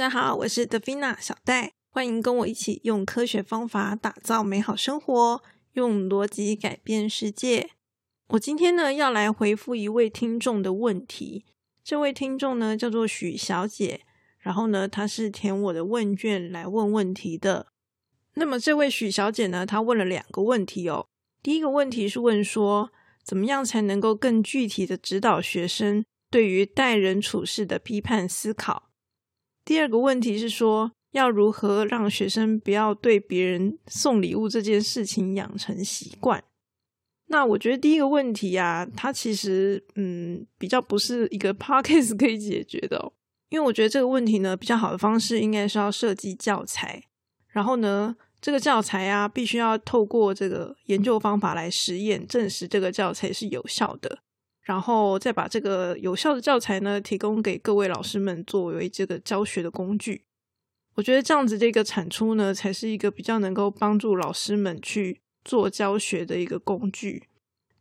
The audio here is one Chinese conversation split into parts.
大家好，我是德菲娜小戴，欢迎跟我一起用科学方法打造美好生活，用逻辑改变世界。我今天呢要来回复一位听众的问题，这位听众呢叫做许小姐，然后呢她是填我的问卷来问问题的。那么这位许小姐呢，她问了两个问题哦。第一个问题是问说，怎么样才能够更具体的指导学生对于待人处事的批判思考？第二个问题是说，要如何让学生不要对别人送礼物这件事情养成习惯？那我觉得第一个问题啊，它其实嗯比较不是一个 podcast 可以解决的，哦因为我觉得这个问题呢，比较好的方式应该是要设计教材，然后呢，这个教材啊，必须要透过这个研究方法来实验，证实这个教材是有效的。然后再把这个有效的教材呢，提供给各位老师们作为这个教学的工具。我觉得这样子这个产出呢，才是一个比较能够帮助老师们去做教学的一个工具。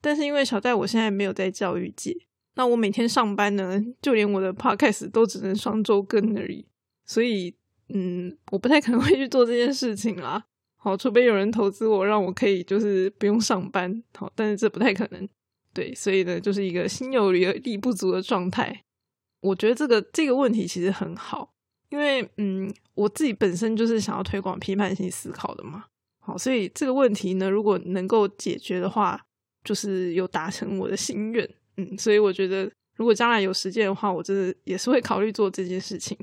但是因为小戴我现在没有在教育界，那我每天上班呢，就连我的 podcast 都只能双周更而已，所以嗯，我不太可能会去做这件事情啦。好，除非有人投资我，让我可以就是不用上班。好，但是这不太可能。对，所以呢，就是一个心有余而力不足的状态。我觉得这个这个问题其实很好，因为嗯，我自己本身就是想要推广批判性思考的嘛。好，所以这个问题呢，如果能够解决的话，就是有达成我的心愿。嗯，所以我觉得，如果将来有时间的话，我真的也是会考虑做这件事情。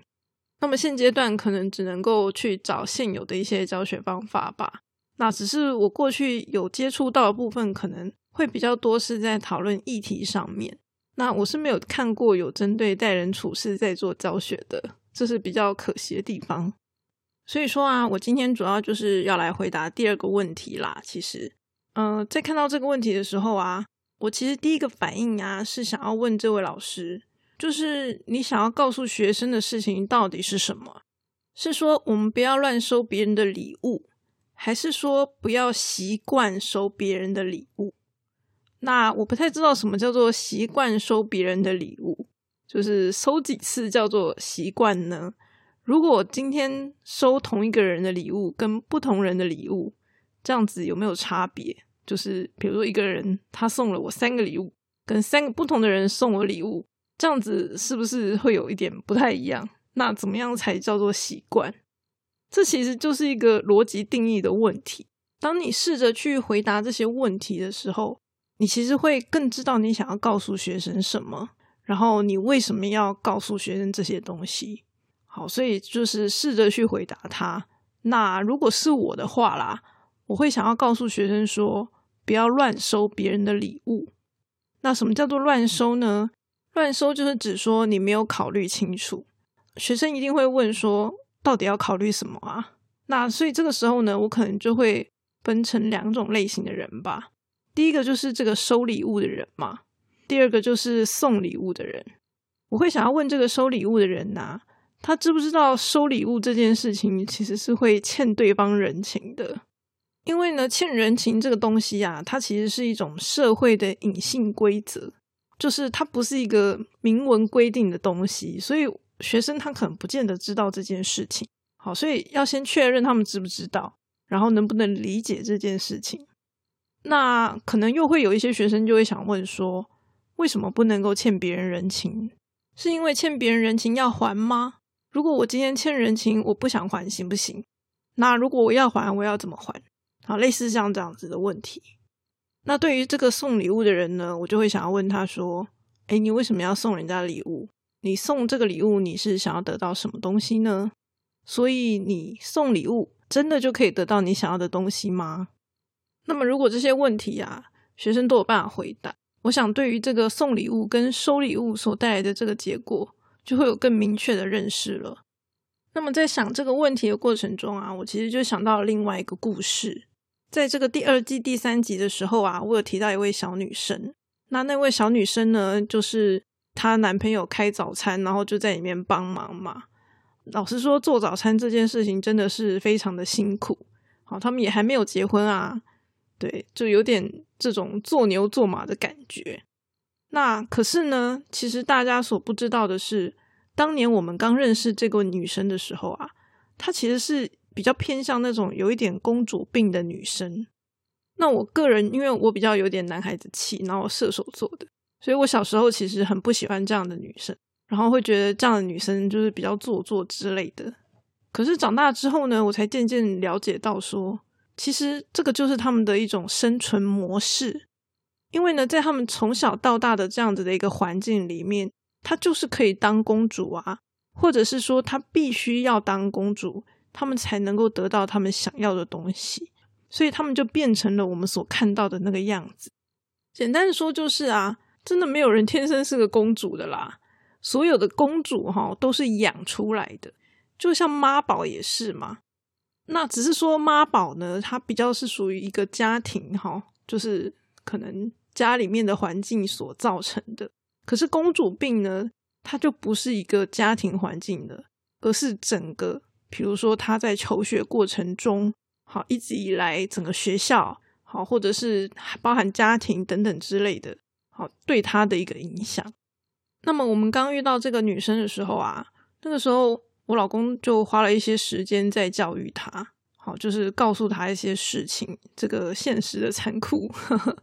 那么现阶段可能只能够去找现有的一些教学方法吧。那只是我过去有接触到的部分，可能。会比较多是在讨论议题上面，那我是没有看过有针对待人处事在做教学的，这是比较可惜的地方。所以说啊，我今天主要就是要来回答第二个问题啦。其实，嗯，在看到这个问题的时候啊，我其实第一个反应啊是想要问这位老师，就是你想要告诉学生的事情到底是什么？是说我们不要乱收别人的礼物，还是说不要习惯收别人的礼物？那我不太知道什么叫做习惯收别人的礼物，就是收几次叫做习惯呢？如果今天收同一个人的礼物跟不同人的礼物，这样子有没有差别？就是比如说一个人他送了我三个礼物，跟三个不同的人送我礼物，这样子是不是会有一点不太一样？那怎么样才叫做习惯？这其实就是一个逻辑定义的问题。当你试着去回答这些问题的时候，你其实会更知道你想要告诉学生什么，然后你为什么要告诉学生这些东西。好，所以就是试着去回答他。那如果是我的话啦，我会想要告诉学生说，不要乱收别人的礼物。那什么叫做乱收呢？乱收就是指说你没有考虑清楚。学生一定会问说，到底要考虑什么啊？那所以这个时候呢，我可能就会分成两种类型的人吧。第一个就是这个收礼物的人嘛，第二个就是送礼物的人。我会想要问这个收礼物的人呐，他知不知道收礼物这件事情其实是会欠对方人情的？因为呢，欠人情这个东西啊，它其实是一种社会的隐性规则，就是它不是一个明文规定的东西，所以学生他可能不见得知道这件事情。好，所以要先确认他们知不知道，然后能不能理解这件事情。那可能又会有一些学生就会想问说，为什么不能够欠别人人情？是因为欠别人人情要还吗？如果我今天欠人情，我不想还，行不行？那如果我要还，我要怎么还？好，类似像这样子的问题。那对于这个送礼物的人呢，我就会想要问他说：，哎，你为什么要送人家礼物？你送这个礼物，你是想要得到什么东西呢？所以你送礼物，真的就可以得到你想要的东西吗？那么，如果这些问题啊，学生都有办法回答，我想对于这个送礼物跟收礼物所带来的这个结果，就会有更明确的认识了。那么，在想这个问题的过程中啊，我其实就想到了另外一个故事。在这个第二季第三集的时候啊，我有提到一位小女生。那那位小女生呢，就是她男朋友开早餐，然后就在里面帮忙嘛。老实说，做早餐这件事情真的是非常的辛苦。好，他们也还没有结婚啊。对，就有点这种做牛做马的感觉。那可是呢，其实大家所不知道的是，当年我们刚认识这个女生的时候啊，她其实是比较偏向那种有一点公主病的女生。那我个人，因为我比较有点男孩子气，然后射手座的，所以我小时候其实很不喜欢这样的女生，然后会觉得这样的女生就是比较做作之类的。可是长大之后呢，我才渐渐了解到说，其实这个就是他们的一种生存模式。因为呢，在他们从小到大的这样子的一个环境里面，她就是可以当公主啊，或者是说她必须要当公主，他们才能够得到他们想要的东西，所以他们就变成了我们所看到的那个样子。简单的说就是啊，真的没有人天生是个公主的啦，所有的公主哈都是养出来的，就像妈宝也是嘛。那只是说妈宝呢，它比较是属于一个家庭哈，就是可能。家里面的环境所造成的，可是公主病呢，它就不是一个家庭环境的，而是整个，比如说她在求学过程中，好一直以来整个学校，好或者是包含家庭等等之类的，好对她的一个影响。那么我们刚遇到这个女生的时候啊，那个时候我老公就花了一些时间在教育她，好就是告诉她一些事情，这个现实的残酷。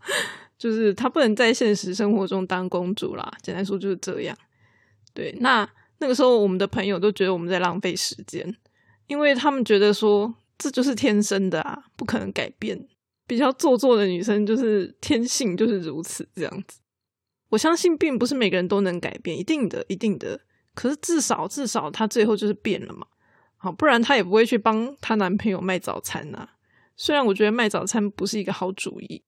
就是她不能在现实生活中当公主啦，简单说就是这样。对，那那个时候我们的朋友都觉得我们在浪费时间，因为他们觉得说这就是天生的啊，不可能改变。比较做作的女生就是天性就是如此这样子。我相信并不是每个人都能改变，一定的，一定的。可是至少至少她最后就是变了嘛，好，不然她也不会去帮她男朋友卖早餐呐。虽然我觉得卖早餐不是一个好主意。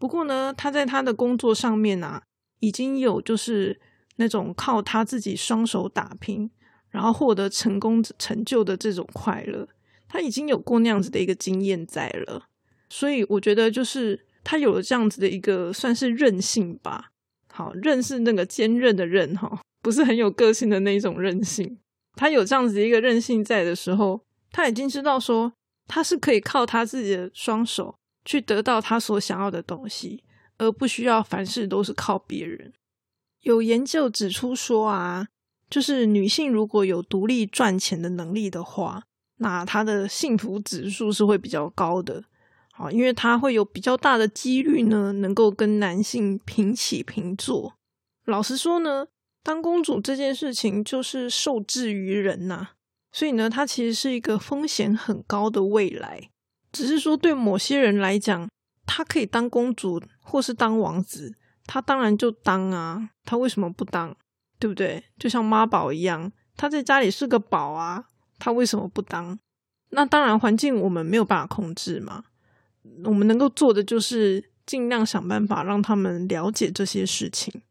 不过呢，她在她的工作上面啊，已经有就是那种靠她自己双手打拼，然后获得成功成就的这种快乐，她已经有过那样子的一个经验在了。所以我觉得，就是他有了这样子的一个算是韧性吧。好，韧是那个坚韧的韧哈，不是很有个性的那种任性。他有这样子一个韧性在的时候，他已经知道说，他是可以靠他自己的双手。去得到他所想要的东西，而不需要凡事都是靠别人。有研究指出说啊，就是女性如果有独立赚钱的能力的话，那她的幸福指数是会比较高的。好，因为她会有比较大的几率呢，能够跟男性平起平坐。老实说呢，当公主这件事情就是受制于人呐，所以呢，它其实是一个风险很高的未来。只是说，对某些人来讲，他可以当公主或是当王子，他当然就当啊，他为什么不当？对不对？就像妈宝一样，他在家里是个宝啊，他为什么不当？那当然，环境我们没有办法控制嘛，我们能够做的就是尽量想办法让他们了解这些事情。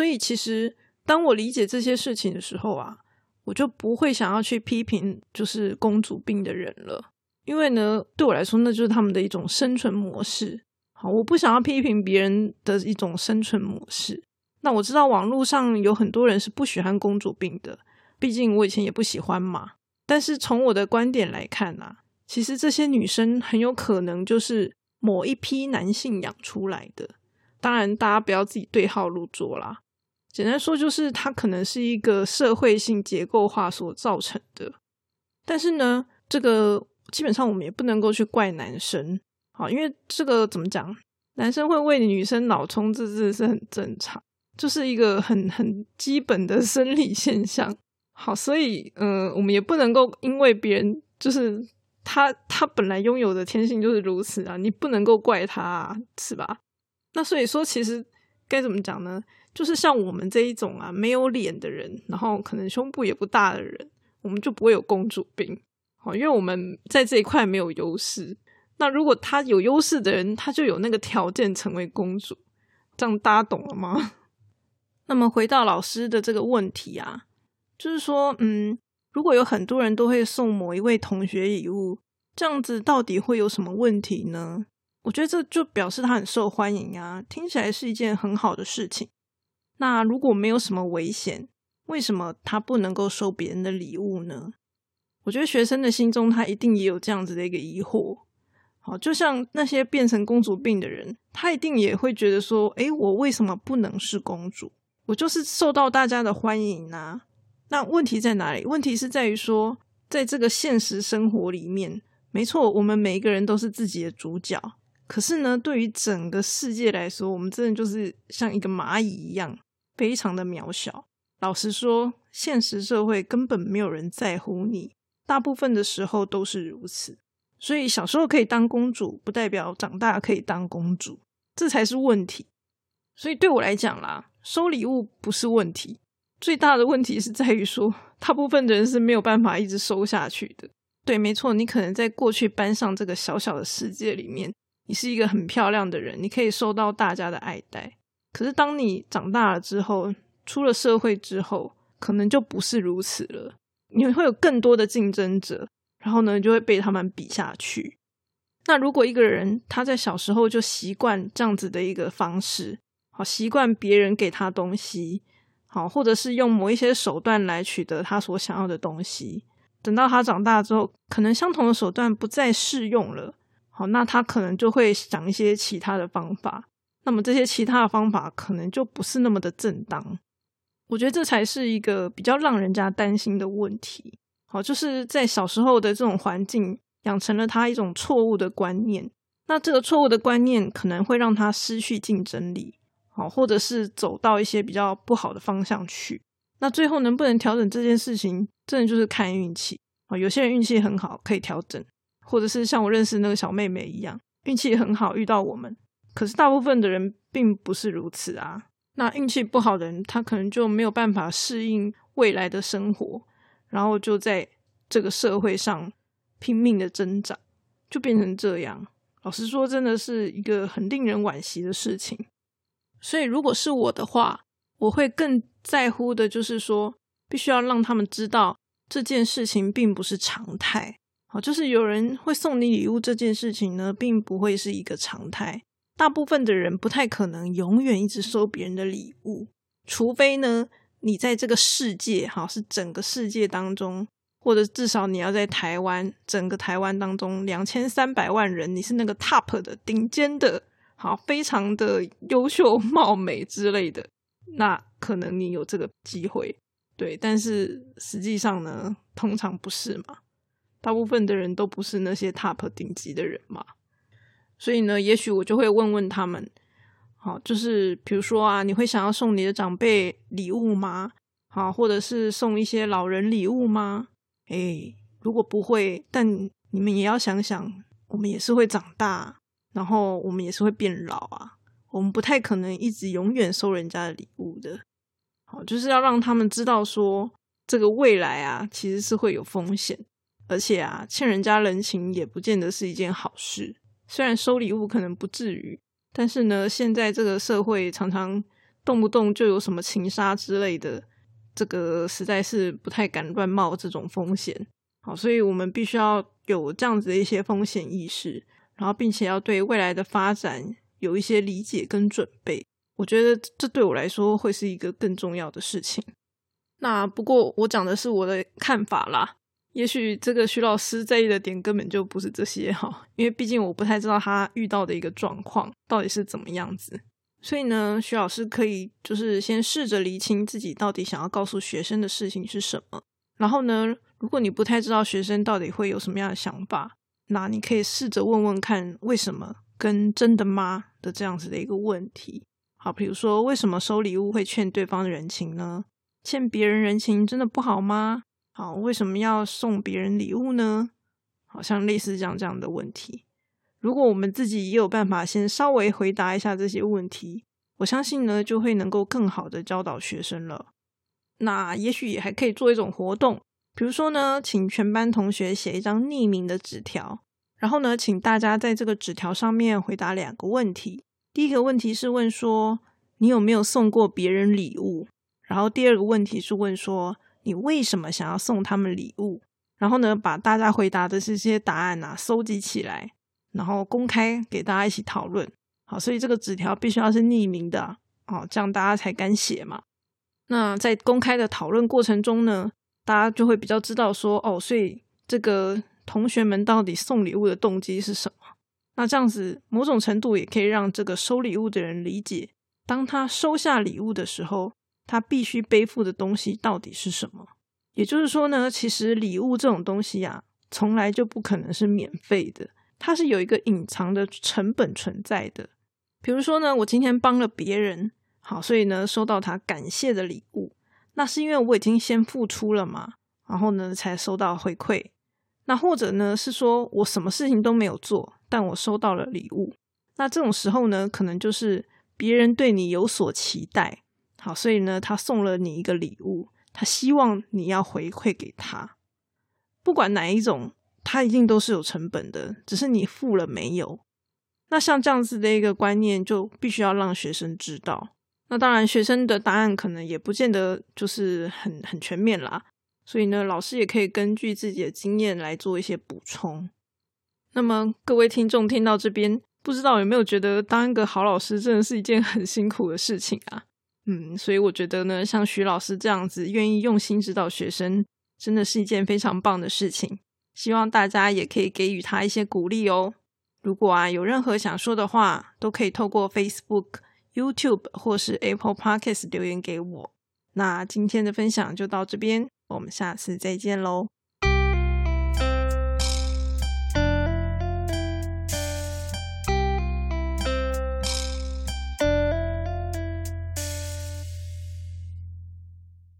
所以，其实当我理解这些事情的时候啊，我就不会想要去批评就是公主病的人了。因为呢，对我来说，那就是他们的一种生存模式。好，我不想要批评别人的一种生存模式。那我知道网络上有很多人是不喜欢公主病的，毕竟我以前也不喜欢嘛。但是从我的观点来看啊，其实这些女生很有可能就是某一批男性养出来的。当然，大家不要自己对号入座啦。简单说，就是它可能是一个社会性结构化所造成的。但是呢，这个。基本上我们也不能够去怪男生，好，因为这个怎么讲，男生会为女生脑充这这是很正常，就是一个很很基本的生理现象。好，所以嗯，我们也不能够因为别人就是他他本来拥有的天性就是如此啊，你不能够怪他，啊是吧？那所以说，其实该怎么讲呢？就是像我们这一种啊，没有脸的人，然后可能胸部也不大的人，我们就不会有公主病。好，因为我们在这一块没有优势。那如果他有优势的人，他就有那个条件成为公主。这样大家懂了吗？那么回到老师的这个问题啊，就是说，嗯，如果有很多人都会送某一位同学礼物，这样子到底会有什么问题呢？我觉得这就表示他很受欢迎啊，听起来是一件很好的事情。那如果没有什么危险，为什么他不能够收别人的礼物呢？我觉得学生的心中，他一定也有这样子的一个疑惑。好，就像那些变成公主病的人，他一定也会觉得说：“诶，我为什么不能是公主？我就是受到大家的欢迎啊！那问题在哪里？问题是在于说，在这个现实生活里面，没错，我们每一个人都是自己的主角。可是呢，对于整个世界来说，我们真的就是像一个蚂蚁一样，非常的渺小。老实说，现实社会根本没有人在乎你，大部分的时候都是如此。所以小时候可以当公主，不代表长大可以当公主，这才是问题。所以对我来讲啦，收礼物不是问题，最大的问题是在于说，大部分的人是没有办法一直收下去的。对，没错，你可能在过去班上这个小小的世界里面，你是一个很漂亮的人，你可以受到大家的爱戴。可是当你长大了之后，出了社会之后，可能就不是如此了。你会有更多的竞争者，然后呢，就会被他们比下去。那如果一个人他在小时候就习惯这样子的一个方式，好习惯别人给他东西，好或者是用某一些手段来取得他所想要的东西，等到他长大之后，可能相同的手段不再适用了，好，那他可能就会想一些其他的方法。那么这些其他的方法可能就不是那么的正当。我觉得这才是一个比较让人家担心的问题。好，就是在小时候的这种环境养成了他一种错误的观念，那这个错误的观念可能会让他失去竞争力，好，或者是走到一些比较不好的方向去。那最后能不能调整这件事情，真的就是看运气啊。有些人运气很好，可以调整，或者是像我认识那个小妹妹一样，运气很好遇到我们。可是大部分的人并不是如此啊。那运气不好的人，他可能就没有办法适应未来的生活，然后就在这个社会上拼命的挣扎，就变成这样。老实说，真的是一个很令人惋惜的事情。所以，如果是我的话，我会更在乎的就是说，必须要让他们知道这件事情并不是常态。好，就是有人会送你礼物这件事情呢，并不会是一个常态。大部分的人不太可能永远一直收别人的礼物，除非呢，你在这个世界哈是整个世界当中，或者至少你要在台湾整个台湾当中两千三百万人，你是那个 top 的顶尖的，好非常的优秀貌美之类的，那可能你有这个机会，对，但是实际上呢，通常不是嘛，大部分的人都不是那些 top 顶级的人嘛。所以呢，也许我就会问问他们，好，就是比如说啊，你会想要送你的长辈礼物吗？好，或者是送一些老人礼物吗？诶，如果不会，但你们也要想想，我们也是会长大，然后我们也是会变老啊，我们不太可能一直永远收人家的礼物的。好，就是要让他们知道说，这个未来啊，其实是会有风险，而且啊，欠人家人情也不见得是一件好事。虽然收礼物可能不至于，但是呢，现在这个社会常常动不动就有什么情杀之类的，这个实在是不太敢乱冒这种风险。好，所以我们必须要有这样子的一些风险意识，然后并且要对未来的发展有一些理解跟准备。我觉得这对我来说会是一个更重要的事情。那不过我讲的是我的看法啦。也许这个徐老师在意的点根本就不是这些哈，因为毕竟我不太知道他遇到的一个状况到底是怎么样子，所以呢，徐老师可以就是先试着厘清自己到底想要告诉学生的事情是什么。然后呢，如果你不太知道学生到底会有什么样的想法，那你可以试着问问看为什么跟真的吗的这样子的一个问题。好，比如说为什么收礼物会欠对方的人情呢？欠别人人情真的不好吗？好，为什么要送别人礼物呢？好像类似这样这样的问题。如果我们自己也有办法先稍微回答一下这些问题，我相信呢就会能够更好的教导学生了。那也许也还可以做一种活动，比如说呢，请全班同学写一张匿名的纸条，然后呢，请大家在这个纸条上面回答两个问题。第一个问题是问说你有没有送过别人礼物，然后第二个问题是问说。你为什么想要送他们礼物？然后呢，把大家回答的这些答案啊收集起来，然后公开给大家一起讨论。好，所以这个纸条必须要是匿名的，哦，这样大家才敢写嘛。那在公开的讨论过程中呢，大家就会比较知道说，哦，所以这个同学们到底送礼物的动机是什么？那这样子某种程度也可以让这个收礼物的人理解，当他收下礼物的时候。他必须背负的东西到底是什么？也就是说呢，其实礼物这种东西呀，从来就不可能是免费的，它是有一个隐藏的成本存在的。比如说呢，我今天帮了别人，好，所以呢，收到他感谢的礼物，那是因为我已经先付出了嘛，然后呢，才收到回馈。那或者呢，是说我什么事情都没有做，但我收到了礼物。那这种时候呢，可能就是别人对你有所期待，好，所以呢，他送了你一个礼物，他希望你要回馈给他。不管哪一种，他一定都是有成本的，只是你付了没有。那像这样子的一个观念，就必须要让学生知道。那当然，学生的答案可能也不见得就是很很全面啦。所以呢，老师也可以根据自己的经验来做一些补充。那么，各位听众听到这边，不知道有没有觉得当一个好老师真的是一件很辛苦的事情啊？嗯，所以我觉得呢，像徐老师这样子愿意用心指导学生，真的是一件非常棒的事情。希望大家也可以给予他一些鼓励哦。如果啊有任何想说的话，都可以透过 Facebook、YouTube 或是 Apple Podcast 留言给我。那今天的分享就到这边，我们下次再见喽。